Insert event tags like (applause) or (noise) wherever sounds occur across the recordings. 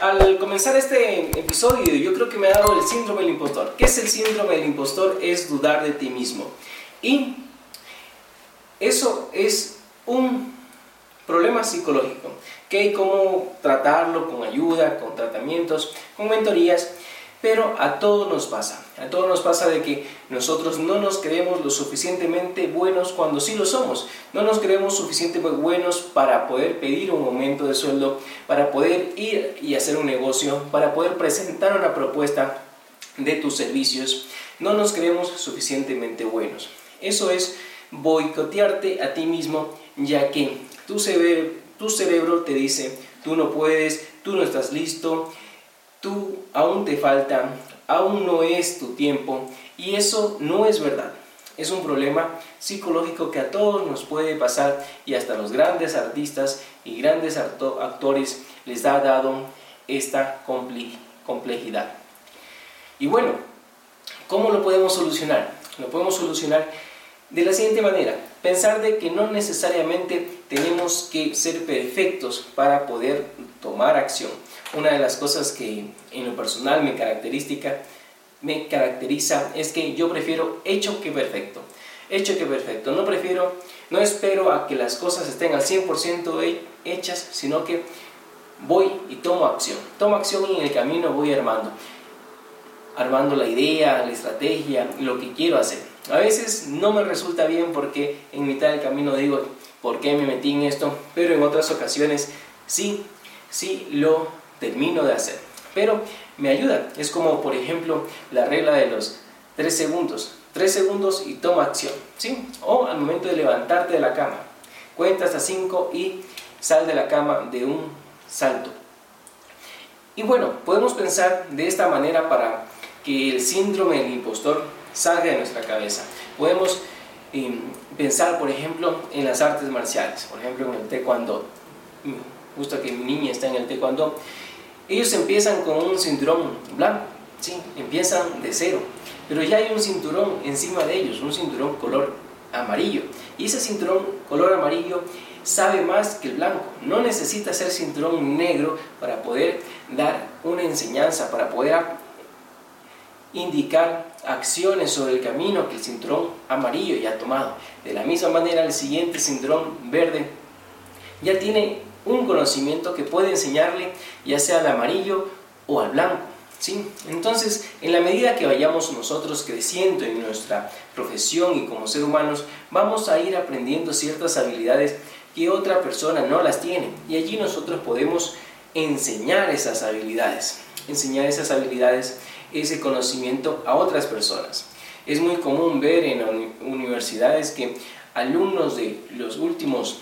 al comenzar este episodio yo creo que me ha dado el síndrome del impostor. ¿Qué es el síndrome del impostor? Es dudar de ti mismo. Y eso es un problema psicológico, que hay cómo tratarlo con ayuda, con tratamientos, con mentorías, pero a todos nos pasa. A todos nos pasa de que nosotros no nos creemos lo suficientemente buenos cuando sí lo somos. No nos creemos suficientemente buenos para poder pedir un aumento de sueldo, para poder ir y hacer un negocio, para poder presentar una propuesta de tus servicios. No nos creemos suficientemente buenos. Eso es boicotearte a ti mismo, ya que tu cerebro, tu cerebro te dice, tú no puedes, tú no estás listo, tú aún te falta, aún no es tu tiempo y eso no es verdad. Es un problema psicológico que a todos nos puede pasar y hasta los grandes artistas y grandes actores les ha dado esta complejidad. Y bueno, ¿cómo lo podemos solucionar? Lo podemos solucionar de la siguiente manera, pensar de que no necesariamente tenemos que ser perfectos para poder tomar acción. Una de las cosas que en lo personal me característica me caracteriza es que yo prefiero hecho que perfecto. Hecho que perfecto. No prefiero, no espero a que las cosas estén al 100% hechas, sino que voy y tomo acción. Tomo acción y en el camino voy armando. Armando la idea, la estrategia, lo que quiero hacer. A veces no me resulta bien porque en mitad del camino digo, ¿por qué me metí en esto? Pero en otras ocasiones sí, sí lo termino de hacer. Pero me ayuda. Es como, por ejemplo, la regla de los 3 segundos. 3 segundos y toma acción. ¿sí? O al momento de levantarte de la cama. Cuenta hasta 5 y sal de la cama de un salto. Y bueno, podemos pensar de esta manera para que el síndrome del impostor salga de nuestra cabeza. Podemos em, pensar, por ejemplo, en las artes marciales, por ejemplo, en el taekwondo. Justo que mi niña está en el taekwondo. Ellos empiezan con un cinturón blanco, ¿sí? empiezan de cero, pero ya hay un cinturón encima de ellos, un cinturón color amarillo. Y ese cinturón color amarillo sabe más que el blanco. No necesita ser cinturón negro para poder dar una enseñanza, para poder indicar acciones sobre el camino que el cinturón amarillo ya ha tomado. De la misma manera, el siguiente cinturón verde ya tiene un conocimiento que puede enseñarle ya sea al amarillo o al blanco. ¿sí? Entonces, en la medida que vayamos nosotros creciendo en nuestra profesión y como ser humanos, vamos a ir aprendiendo ciertas habilidades que otra persona no las tiene. Y allí nosotros podemos enseñar esas habilidades. Enseñar esas habilidades ese conocimiento a otras personas. Es muy común ver en universidades que alumnos de los últimos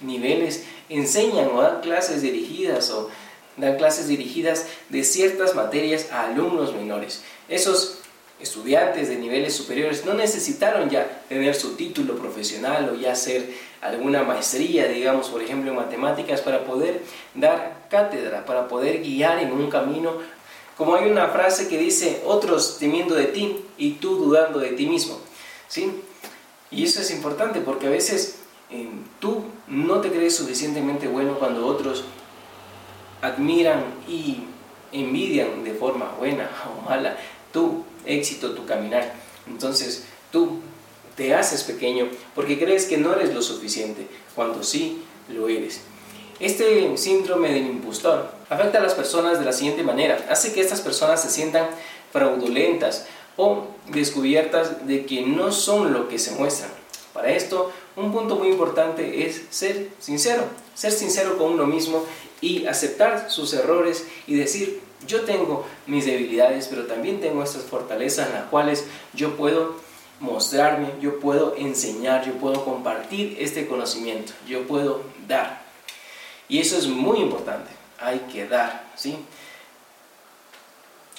niveles enseñan o dan clases dirigidas o dan clases dirigidas de ciertas materias a alumnos menores. Esos estudiantes de niveles superiores no necesitaron ya tener su título profesional o ya hacer alguna maestría, digamos, por ejemplo, en matemáticas para poder dar cátedra, para poder guiar en un camino como hay una frase que dice, otros temiendo de ti y tú dudando de ti mismo. ¿Sí? Y eso es importante porque a veces eh, tú no te crees suficientemente bueno cuando otros admiran y envidian de forma buena (laughs) o mala tu éxito, tu caminar. Entonces tú te haces pequeño porque crees que no eres lo suficiente cuando sí lo eres. Este síndrome del impostor afecta a las personas de la siguiente manera. Hace que estas personas se sientan fraudulentas o descubiertas de que no son lo que se muestran. Para esto, un punto muy importante es ser sincero, ser sincero con uno mismo y aceptar sus errores y decir, yo tengo mis debilidades, pero también tengo estas fortalezas en las cuales yo puedo mostrarme, yo puedo enseñar, yo puedo compartir este conocimiento, yo puedo dar. Y eso es muy importante, hay que dar, ¿sí?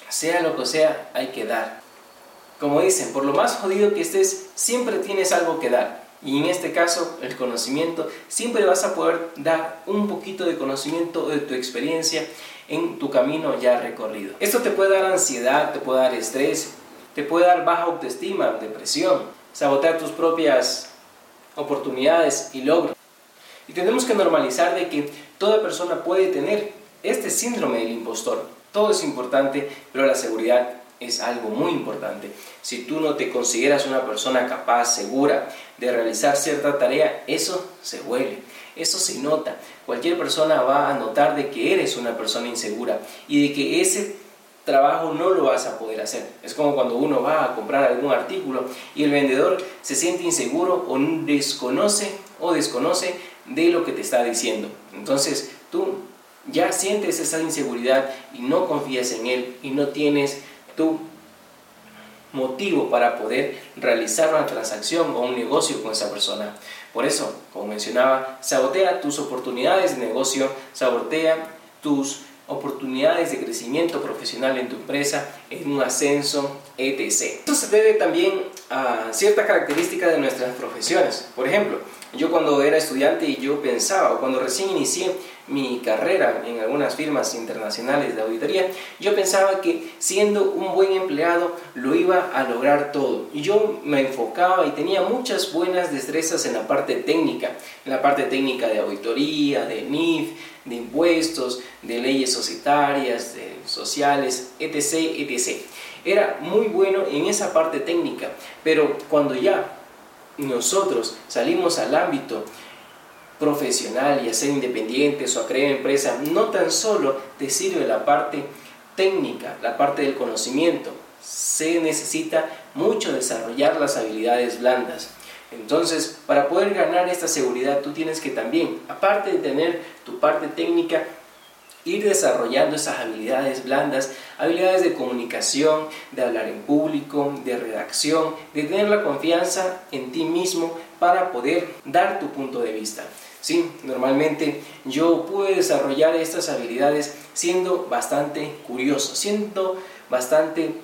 Sea lo que sea, hay que dar. Como dicen, por lo más jodido que estés, siempre tienes algo que dar. Y en este caso, el conocimiento, siempre vas a poder dar un poquito de conocimiento de tu experiencia en tu camino ya recorrido. Esto te puede dar ansiedad, te puede dar estrés, te puede dar baja autoestima, depresión, sabotear tus propias oportunidades y logros. Y tenemos que normalizar de que toda persona puede tener este síndrome del impostor. Todo es importante, pero la seguridad es algo muy importante. Si tú no te consideras una persona capaz, segura de realizar cierta tarea, eso se huele, eso se nota. Cualquier persona va a notar de que eres una persona insegura y de que ese trabajo no lo vas a poder hacer. Es como cuando uno va a comprar algún artículo y el vendedor se siente inseguro o desconoce o desconoce de lo que te está diciendo. Entonces tú ya sientes esa inseguridad y no confías en él y no tienes tu motivo para poder realizar una transacción o un negocio con esa persona. Por eso, como mencionaba, sabotea tus oportunidades de negocio, sabotea tus oportunidades de crecimiento profesional en tu empresa, en un ascenso, etc. Esto se debe también a cierta característica de nuestras profesiones. Por ejemplo, yo cuando era estudiante y yo pensaba, o cuando recién inicié mi carrera en algunas firmas internacionales de auditoría, yo pensaba que siendo un buen empleado lo iba a lograr todo. Y yo me enfocaba y tenía muchas buenas destrezas en la parte técnica, en la parte técnica de auditoría, de NIF, de impuestos, de leyes societarias, de sociales, etc., etc. Era muy bueno en esa parte técnica, pero cuando ya nosotros salimos al ámbito profesional y a ser independientes o a crear empresa, no tan solo te sirve la parte técnica, la parte del conocimiento, se necesita mucho desarrollar las habilidades blandas. Entonces, para poder ganar esta seguridad, tú tienes que también, aparte de tener tu parte técnica, ir desarrollando esas habilidades blandas, habilidades de comunicación, de hablar en público, de redacción, de tener la confianza en ti mismo para poder dar tu punto de vista. Sí, normalmente yo pude desarrollar estas habilidades siendo bastante curioso, siendo bastante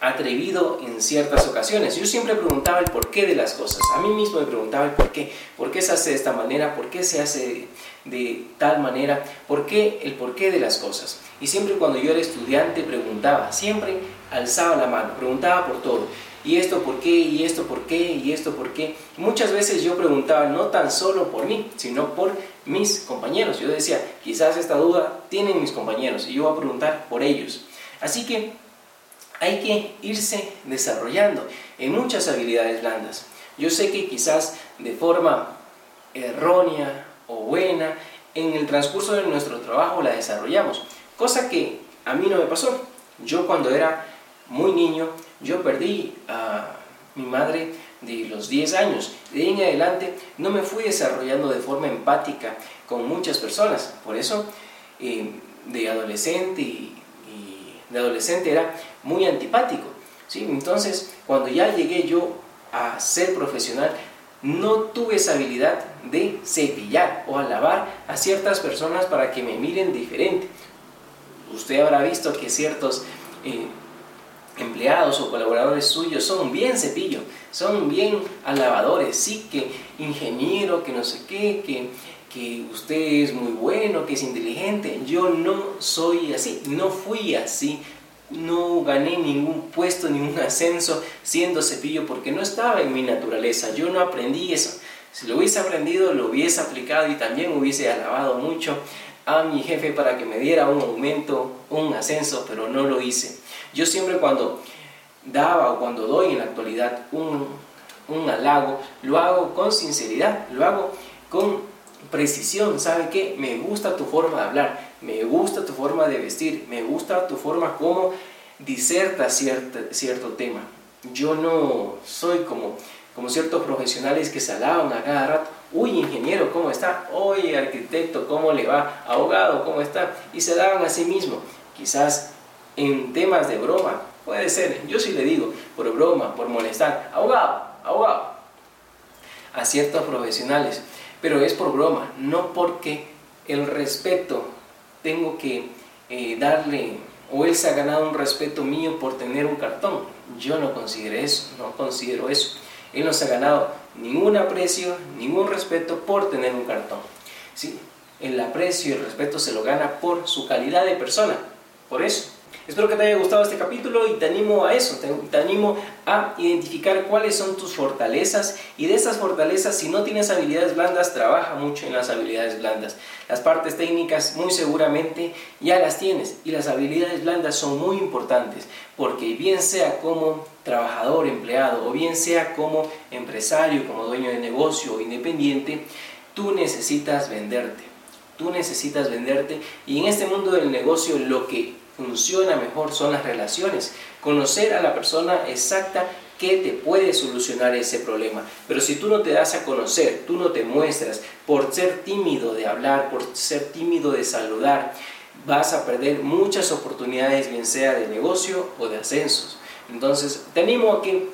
atrevido en ciertas ocasiones. Yo siempre preguntaba el porqué de las cosas. A mí mismo me preguntaba el porqué. ¿Por qué se hace de esta manera? ¿Por qué se hace de tal manera? ¿Por qué el porqué de las cosas? Y siempre cuando yo era estudiante preguntaba, siempre alzaba la mano, preguntaba por todo. ¿Y esto por qué? ¿Y esto por qué? ¿Y esto por qué? Muchas veces yo preguntaba no tan solo por mí, sino por mis compañeros. Yo decía, quizás esta duda tienen mis compañeros y yo voy a preguntar por ellos. Así que hay que irse desarrollando en muchas habilidades blandas. Yo sé que quizás de forma errónea o buena, en el transcurso de nuestro trabajo la desarrollamos, cosa que a mí no me pasó. Yo cuando era muy niño, yo perdí a mi madre de los 10 años. De ahí en adelante no me fui desarrollando de forma empática con muchas personas. Por eso, eh, de adolescente y, de adolescente era muy antipático. ¿sí? Entonces, cuando ya llegué yo a ser profesional, no tuve esa habilidad de cepillar o alabar a ciertas personas para que me miren diferente. Usted habrá visto que ciertos eh, empleados o colaboradores suyos son bien cepillo, son bien alabadores, sí que ingeniero, que no sé qué, que, que usted es muy bueno, que es inteligente. Yo no soy así, no fui así, no gané ningún puesto, ningún ascenso siendo cepillo porque no estaba en mi naturaleza, yo no aprendí eso. Si lo hubiese aprendido, lo hubiese aplicado y también hubiese alabado mucho a mi jefe para que me diera un aumento, un ascenso, pero no lo hice. Yo siempre cuando daba o cuando doy en la actualidad un, un halago, lo hago con sinceridad, lo hago con precisión. ¿Sabe qué? Me gusta tu forma de hablar, me gusta tu forma de vestir, me gusta tu forma como diserta cierto, cierto tema. Yo no soy como, como ciertos profesionales que se alaban a cada rato. Uy, ingeniero, ¿cómo está? Oye, arquitecto, ¿cómo le va? Abogado, ¿cómo está? Y se daban a sí mismo. Quizás en temas de broma, puede ser, yo sí le digo, por broma, por molestar, abogado, abogado, a ciertos profesionales, pero es por broma, no porque el respeto tengo que eh, darle, o él se ha ganado un respeto mío por tener un cartón, yo no considero eso, no considero eso, él no se ha ganado ningún aprecio, ningún respeto por tener un cartón, ¿sí? el aprecio y el respeto se lo gana por su calidad de persona, por eso Espero que te haya gustado este capítulo y te animo a eso, te, animo a identificar cuáles son tus fortalezas y de esas fortalezas, si no tienes habilidades blandas, trabaja mucho en las habilidades blandas. Las partes técnicas muy seguramente ya las tienes y las habilidades blandas son muy importantes porque bien sea como trabajador, empleado o bien sea como empresario, como dueño de negocio o independiente, tú necesitas venderte. Tú necesitas venderte y en este mundo del negocio lo que funciona mejor son las relaciones. Conocer a la persona exacta que te puede solucionar ese problema. Pero si tú no te das a conocer, tú no te muestras por ser tímido de hablar, por ser tímido de saludar, vas a perder muchas oportunidades, bien sea de negocio o de ascensos. Entonces, te animo a que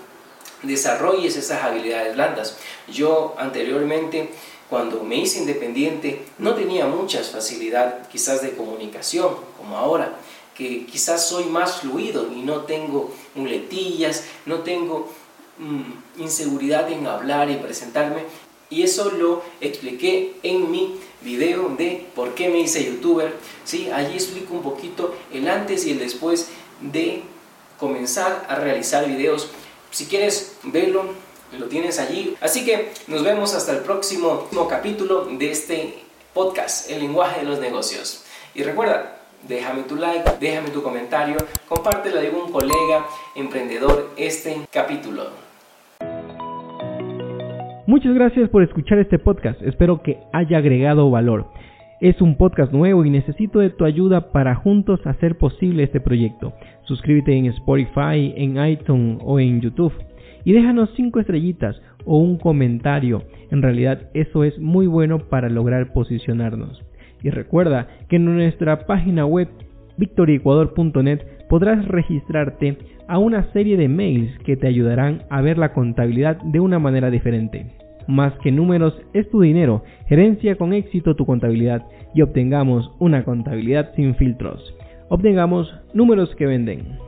desarrolles esas habilidades blandas. Yo anteriormente, cuando me hice independiente, no tenía mucha facilidad quizás de comunicación como ahora que quizás soy más fluido y no tengo muletillas, no tengo mm, inseguridad en hablar y presentarme. Y eso lo expliqué en mi video de por qué me hice youtuber. ¿sí? Allí explico un poquito el antes y el después de comenzar a realizar videos. Si quieres verlo, lo tienes allí. Así que nos vemos hasta el próximo capítulo de este podcast, El lenguaje de los negocios. Y recuerda, déjame tu like, déjame tu comentario, compártelo a algún colega emprendedor este capítulo. Muchas gracias por escuchar este podcast, espero que haya agregado valor. Es un podcast nuevo y necesito de tu ayuda para juntos hacer posible este proyecto. Suscríbete en Spotify, en iTunes o en YouTube y déjanos 5 estrellitas o un comentario. En realidad eso es muy bueno para lograr posicionarnos. Y recuerda que en nuestra página web victoriecuador.net podrás registrarte a una serie de mails que te ayudarán a ver la contabilidad de una manera diferente. Más que números es tu dinero, gerencia con éxito tu contabilidad y obtengamos una contabilidad sin filtros. Obtengamos números que venden.